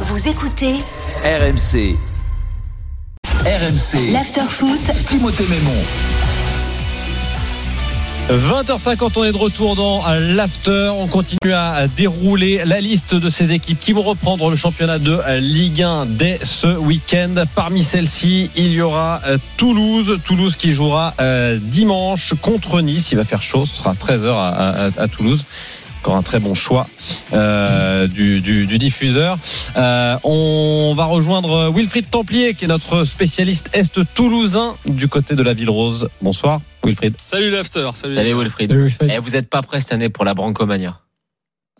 Vous écoutez RMC. RMC. l'after-foot Timothée Mémon. 20h50, on est de retour dans l'after. On continue à dérouler la liste de ces équipes qui vont reprendre le championnat de Ligue 1 dès ce week-end. Parmi celles-ci, il y aura euh, Toulouse. Toulouse qui jouera euh, dimanche contre Nice. Il va faire chaud, ce sera 13h à, à- à Toulouse. Encore un très bon choix euh, du, du- du diffuseur. Euh, on va rejoindre Wilfried Templier, qui est notre spécialiste est toulousain du côté de la Ville Rose. Bonsoir, Wilfried. Salut l'after, salut. Allez Wilfried. Eh, vous n'êtes pas prêt cette année pour la Brancomania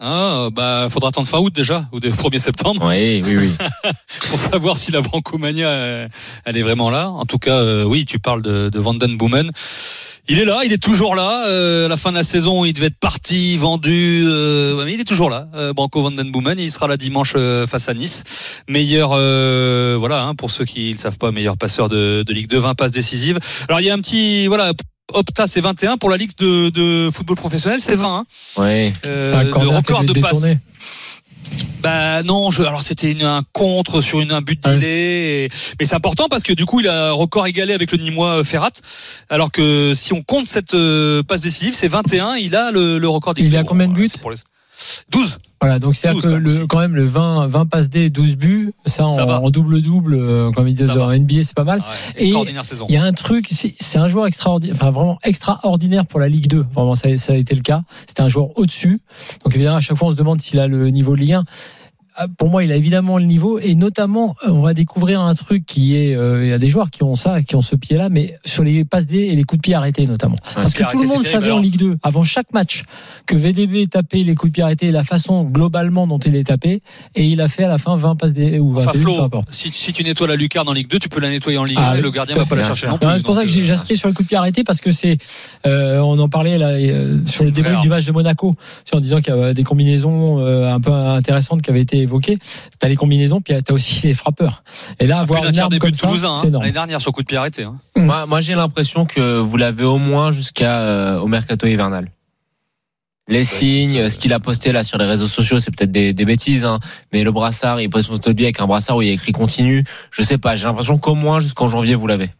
Ah, bah, faudra attendre fin août déjà, ou dès 1er septembre, Oui, oui, oui. pour savoir si la Brancomania, euh, elle est vraiment là. En tout cas, euh, oui, tu parles de, de Vanden Boomen. Il est là, il est toujours là. Euh, à la fin de la saison, il devait être parti, vendu, euh, ouais, mais il est toujours là. Euh, Branco Vanden Boomen, il sera là dimanche euh, face à Nice. Meilleur, euh, voilà, hein, pour ceux qui ne savent pas, meilleur passeur de, de Ligue 2, 20 passes décisives. Alors il y a un petit, voilà. Opta c'est 21 pour la Ligue de, de football professionnel c'est 20 hein. Ouais. Euh, C'est un le record de passes. Bah non, je, alors c'était un contre sur une, un but d'idée, mais c'est important parce que du coup il a un record égalé avec le Nîmois euh, Ferrat, alors que si on compte cette euh, passe décisive, c'est 21, il a le, le record des Il Bon, combien de buts c'est pour les- 12. Voilà, donc c'est 12 que quand même le, aussi. quand même le 20, 20 passes D, 12 buts, ça, Ça en, va. en double-double, euh, comme ils disent en NBA, c'est pas mal. Ouais, Et extraordinaire saison. Il y a un truc, c'est c'est un joueur extraordinaire, enfin vraiment extraordinaire pour la Ligue 2. Vraiment, ça, ça a été le cas. C'était un joueur au-dessus. Donc évidemment, à chaque fois, on se demande s'il a le niveau Ligue 1. Ah, Pour moi, il a évidemment le niveau et notamment, euh, on va découvrir un truc qui est, euh, il y a des joueurs qui ont ça, qui ont ce pied-là, mais sur les passes D et les coups de pied arrêtés notamment. Parce que tout le monde savait terrible, en. Ligue 2, avant chaque match, que VDB tapait les coups de pied arrêtés, la façon globalement dont il est tapé, et il a fait à la fin 20 passes D ou 21, Enfin peu Flo, importe. si, si tu nettoies la lucarne en Ligue 2, tu peux la nettoyer en Ligue Ah 1 et oui, le gardien va pas la chercher non plus. C'est pour ça que j'ai euh, sur les coups de pied arrêtés parce que c'est, euh, on en parlait là euh, sur le début du match de Monaco, en disant qu'il y avait des combinaisons un peu intéressantes qui avaient été évoquées. T'as les combinaisons, puis t'as aussi les frappeurs. Et là, avoir une tiers arme des buts comme de ça, Toulousain, hein, l'année dernière sur coup de pied arrêté. Hein. Moi, moi j'ai l'impression que vous l'avez au moins jusqu'à euh, au mercato hivernal. Les signes, ce qu'il a posté là sur les réseaux sociaux, c'est peut-être des, des bêtises, hein, mais le brassard, il pose son lui avec un brassard où il y a écrit continue. Je sais pas, j'ai l'impression qu'au moins jusqu'en janvier vous l'avez.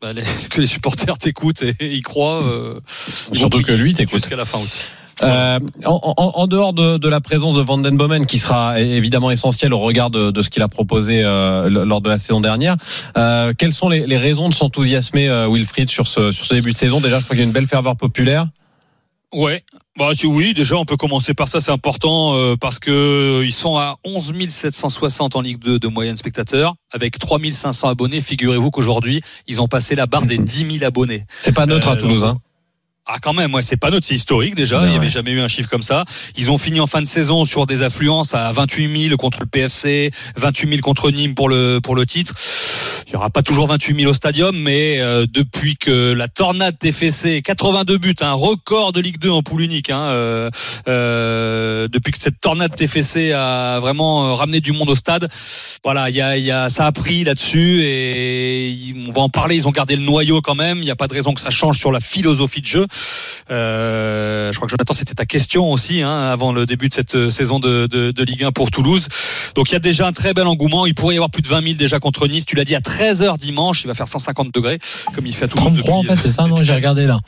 Bah, les- que les supporters t'écoutent et, et y croient. euh, Surtout que lui t'écoute. Jusqu'à la fin août. Euh, en, en- en dehors de, de la présence de Van Den Bomen, qui sera évidemment essentielle au regard de, de ce qu'il a proposé euh, lors de la saison dernière, euh, quelles sont les, les raisons de s'enthousiasmer, Wilfried, sur ce, sur ce début de saison? Déjà, je crois qu'il y a une belle ferveur populaire. Ouais. Bah oui, déjà on peut commencer par ça, c'est important euh, parce que ils sont à 11 760 en Ligue 2 de moyenne spectateurs avec 3 500 abonnés. Figurez-vous qu'aujourd'hui ils ont passé la barre des 10 000 abonnés. C'est pas neutre Euh, à Toulouse. Hein. Ah quand même, ouais, c'est pas neutre, c'est historique déjà. Il n'y avait ouais. jamais eu un chiffre comme ça. Ils ont fini en fin de saison sur des affluences à 28 000 contre le PFC, 28 000 contre Nîmes pour le pour le titre. Il y aura pas toujours 28 000 au stadium, mais euh, depuis que la tornade TFC, 82 buts, un record de Ligue 2 en poule unique. Hein, euh, euh, depuis que cette tornade TFC a vraiment ramené du monde au stade, voilà, il y a, y a, ça a pris là-dessus et on va en parler. Ils ont gardé le noyau quand même. Il n'y a pas de raison que ça change sur la philosophie de jeu. Euh, je crois que Jonathan, c'était ta question aussi hein, avant le début de cette euh, saison de, de, de Ligue 1 pour Toulouse. Donc il y a déjà un très bel engouement. Il pourrait y avoir plus de 20 000 déjà contre Nice. Tu l'as dit à 13h dimanche. Il va faire 150 degrés comme il fait à Toulouse 33 en fait, c'est ça, non, j'ai regardé là.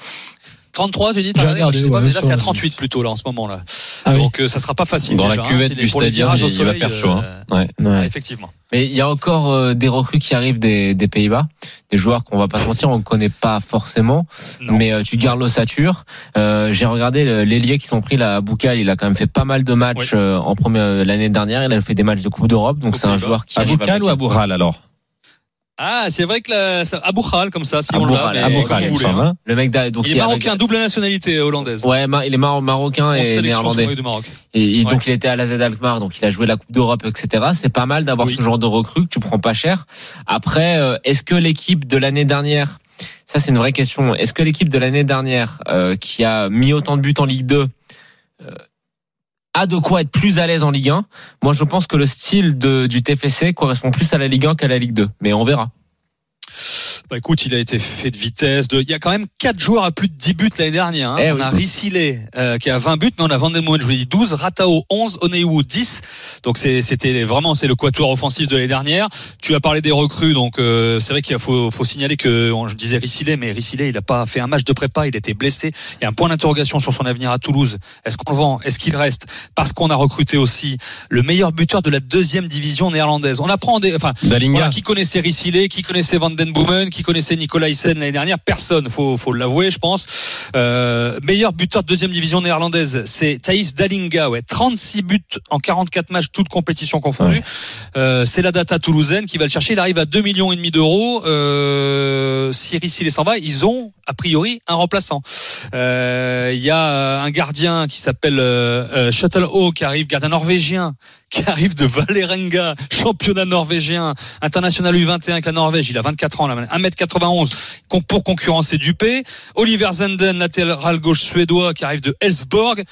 33, tu dis, J'ai regardé Moi, je sais pas, regardé, mais là c'est à sur- 38 plutôt là en ce moment là. Ah oui. Donc euh, ça sera pas facile. Dans la déjà, hein. cuvette du au il- il va faire chaud, hein. euh, Ouais. Ouais. Effectivement. Mais il y a encore euh, des recrues qui arrivent des, des Pays-Bas, des joueurs qu'on va pas se mentir, on ne connaît pas forcément. Non. Mais euh, tu gardes l'ossature. Euh, J'ai regardé l'ailier qui sont pris là à Boukal, il a quand même fait pas mal de matchs Oui. euh, en première l'année dernière. Il a fait des matchs de Coupe d'Europe, donc c'est un joueur qui Khal avec- ou Abou Ral alors? Ah, c'est vrai que la, ça, Abou Khal comme ça, si on Abou l'a. Khal, mais Abou Khal, vous voulez, hein. Le mec d'a- donc Il est il a- marocain, double nationalité hollandaise. Ouais, il est mar- marocain et néerlandais. Et, et donc Ouais. il était à la Z Alkmaar, donc il a joué la Coupe d'Europe, etc. C'est pas mal d'avoir Oui. ce genre de recrue que tu prends pas cher. Après, euh, est-ce que l'équipe de l'année dernière, ça c'est une vraie question, est-ce que l'équipe de l'année dernière euh, qui a mis autant de buts en Ligue 2 euh, a de quoi être plus à l'aise en Ligue 1 Moi je pense que le style du TFC correspond plus à la Ligue 1 qu'à la Ligue 2, mais on verra. Bah écoute, il a été fait de vitesse. De... Il y a quand même 4 joueurs à plus de 10 buts l'année dernière. Hein. Eh on oui. a Rissilé euh, qui a 20 buts, mais on a Van Den Moen, je vous dit, 12, Ratao 11, Oneiwu 10. Donc c'était vraiment c'est le quatuor offensif de l'année dernière. Tu as parlé des recrues, donc euh, c'est vrai qu'il faut, faut signaler que on- je disais Rissilé, mais Rissilé il a pas fait un match de prépa, il était blessé. Il y a un point d'interrogation sur son avenir à Toulouse. Est-ce qu'on le vend? Est-ce qu'il reste? Parce qu'on a recruté aussi le meilleur buteur de la deuxième division néerlandaise. On apprend des, enfin voilà, qui connaissait Rissilé, qui connaissait Van Den Boomen, qui connaissait Nicolaisen l'année dernière Personne, faut, faut l'avouer, je pense. Euh, meilleur buteur de deuxième division néerlandaise, c'est Thaïs Dalinga, ouais, 36 buts en 44 matchs, toutes compétitions confondues. Euh, c'est la data toulousaine qui va le chercher. Il arrive à 2 millions et demi d'euros. Euh, si Rissilé s'en va, ils ont a priori un remplaçant. Euh, Il y a un gardien qui s'appelle euh, euh, Shuttlehaw qui arrive, gardien norvégien qui arrive de Valerenga, championnat norvégien, international U21 avec la Norvège. Il a 24 ans, là, 1m91 con- pour concurrencer Dupé. Oliver Zenden, latéral gauche suédois qui arrive de Elsborg.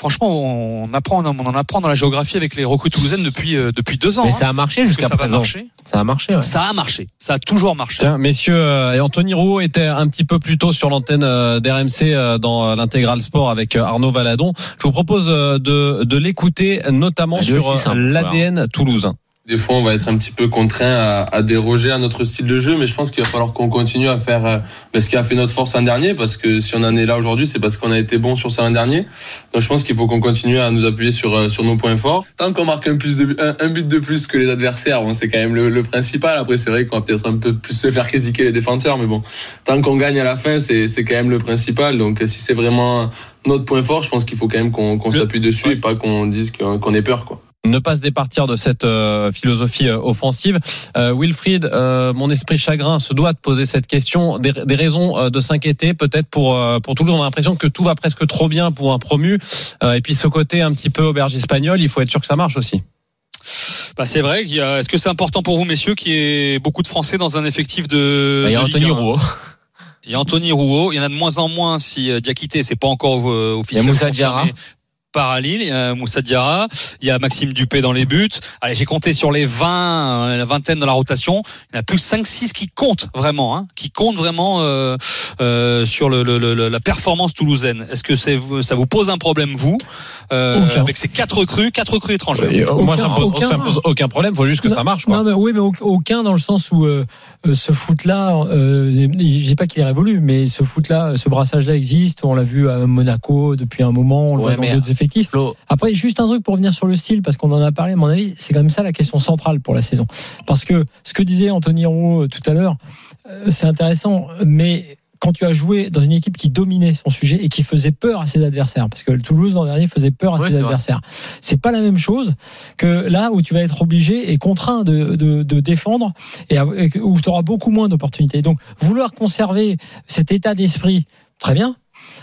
Franchement, on apprend, on en apprend dans la géographie avec les recrues toulousaines depuis euh, depuis deux ans. Mais hein. ça a marché jusqu'à présent. Ça a marché. ouais. Ça a marché. Ça a toujours marché. Tiens, messieurs, euh, et Anthony Rouault était un petit peu plus tôt sur l'antenne euh, d'RMC euh, dans l'intégral sport avec Arnaud Valadon. Je vous propose euh, de, de l'écouter, notamment Ah, sur l'ADN toulousain. Des fois, on va être un petit peu contraint à, à déroger à notre style de jeu, mais je pense qu'il va falloir qu'on continue à faire euh, ben, ce qui a fait notre force l'an dernier, parce que si on en est là aujourd'hui, c'est parce qu'on a été bon sur ça l'an dernier. Donc, je pense qu'il faut qu'on continue à nous appuyer sur euh, sur nos points forts. Tant qu'on marque un plus de un, un but de plus que les adversaires, bon, c'est quand même le, le principal. Après, c'est vrai qu'on va peut-être un peu plus se faire critiquer les défenseurs, mais bon, tant qu'on gagne à la fin, c'est c'est quand même le principal. Donc, si c'est vraiment notre point fort, je pense qu'il faut quand même qu'on s'appuie dessus et pas qu'on dise qu'on qu'on ait peur, quoi. Ne pas se départir de cette euh, philosophie euh, offensive. Euh, Wilfried, euh, mon esprit chagrin se doit de poser cette question. Des, des raisons euh, de s'inquiéter peut-être pour euh, pour Toulouse. On a l'impression que tout va presque trop bien pour un promu. Euh, et puis ce côté un petit peu auberge espagnole, il faut être sûr que ça marche aussi. Bah, c'est vrai. qu'il y a- Est-ce que c'est important pour vous, messieurs, qu'il y ait beaucoup de Français dans un effectif de Bah, Il y a Anthony Rouault. Il y a Anthony Rouault. Il y en a de moins en moins si euh, Diakité, c'est pas encore euh, officiellement Moussa confirmé Diarra. Par à Lille, il y a Moussa Diarra, il y a Maxime Dupé dans les buts. Allez, j'ai compté sur les 20, euh, la vingtaine dans la rotation. Il y en a plus 5-6 qui comptent vraiment, hein, qui comptent vraiment euh, euh, sur le, le- le- la performance toulousaine. Est-ce que c'est, ça vous pose un problème, vous, euh, Aucun. avec ces quatre recrues, quatre recrues étrangères? Et, euh, moi, ça me pose aucun. ça me pose aucun problème. Faut juste que ça marche. Quoi. Non, mais oui, mais au- aucun dans le sens où euh, euh, ce foot-là, euh, je dis pas qu'il est révolu, mais ce foot-là, ce brassage-là existe. On l'a vu à Monaco depuis un moment, on le Ouais, voit dans d'autres Après, juste un truc pour revenir sur le style, parce qu'on en a parlé, à mon avis, c'est quand même ça la question centrale pour la saison. Parce que ce que disait Anthony Roux tout à l'heure, euh, c'est intéressant, mais quand tu as joué dans une équipe qui dominait son sujet et qui faisait peur à ses adversaires, parce que le Toulouse l'an dernier faisait peur à Ouais, ses adversaires, c'est pas la même chose que là où tu vas être obligé et contraint de, de, de défendre et, où tu auras beaucoup moins d'opportunités. Donc, vouloir conserver cet état d'esprit, très bien,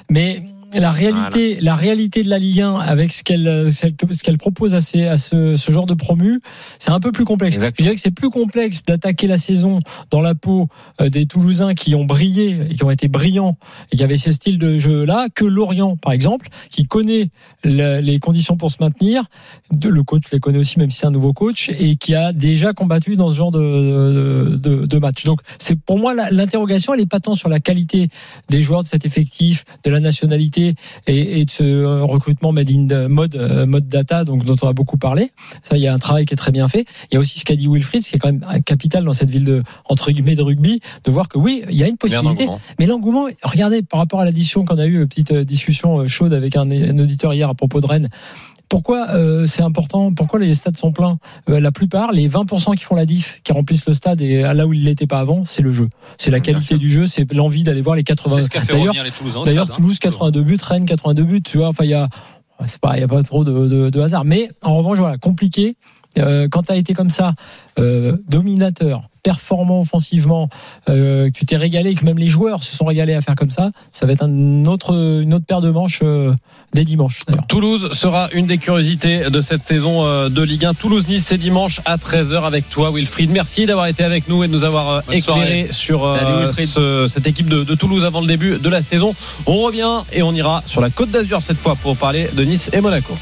mais la réalité, la réalité de la Ligue 1 avec ce qu'elle euh, ce qu'elle- ce qu'elle propose à, ces, à ce, ce genre de promu, c'est un peu plus complexe. Exactement. Je dirais que c'est plus complexe d'attaquer la saison dans la peau euh, des Toulousains qui ont brillé et qui ont été brillants et qui avaient ce style de jeu-là que Lorient, par exemple, qui connaît le- les conditions pour se maintenir. Le coach les connaît aussi, même si c'est un nouveau coach, et qui a déjà combattu dans ce genre de, de, de match. Donc, c'est pour moi l'interrogation, elle est pas tant sur la qualité des joueurs de cet effectif, de la nationalité et, et de ce euh, recrutement made in mode euh, mode data, donc dont on a beaucoup parlé. Ça, il y a un travail qui est très bien fait. Il y a aussi ce qu'a dit Wilfried, ce qui est quand même un capital dans cette ville de entre guillemets de rugby, de voir que oui, il y a une possibilité. Mais l'engouement, regardez, par rapport à l'addition qu'on a eu, petite euh, discussion euh, chaude avec un, un auditeur hier à propos de Rennes. Pourquoi euh, c'est important Pourquoi les stades sont pleins? Euh, La plupart, les 20% qui font la diff, qui remplissent le stade et à là où il l'était pas avant, c'est le jeu. C'est la qualité du jeu, c'est l'envie d'aller voir les 80. C'est ce qu'a fait revenir les Toulousains D'ailleurs, hein. Toulouse 82 buts, Rennes 82 buts, tu vois. Enfin, il y a, c'est pas, il y a pas trop de, de, de hasard. Mais en revanche, voilà, compliqué. Euh, quand tu as été comme ça, euh, dominateur, performant offensivement, euh, que tu t'es régalé, que même les joueurs se sont régalés à faire comme ça, ça va être un autre, une autre paire de manches euh, dès dimanche. Toulouse sera une des curiosités de cette saison euh, de Ligue 1. Toulouse-Nice, c'est dimanche à 13h avec toi, Wilfried. Merci d'avoir été avec nous et de nous avoir euh, Bonne éclairé sur euh, Salut, Wilfried. ce- cette équipe de, de Toulouse avant le début de la saison. On revient et on ira sur la Côte d'Azur cette fois pour parler de Nice et Monaco.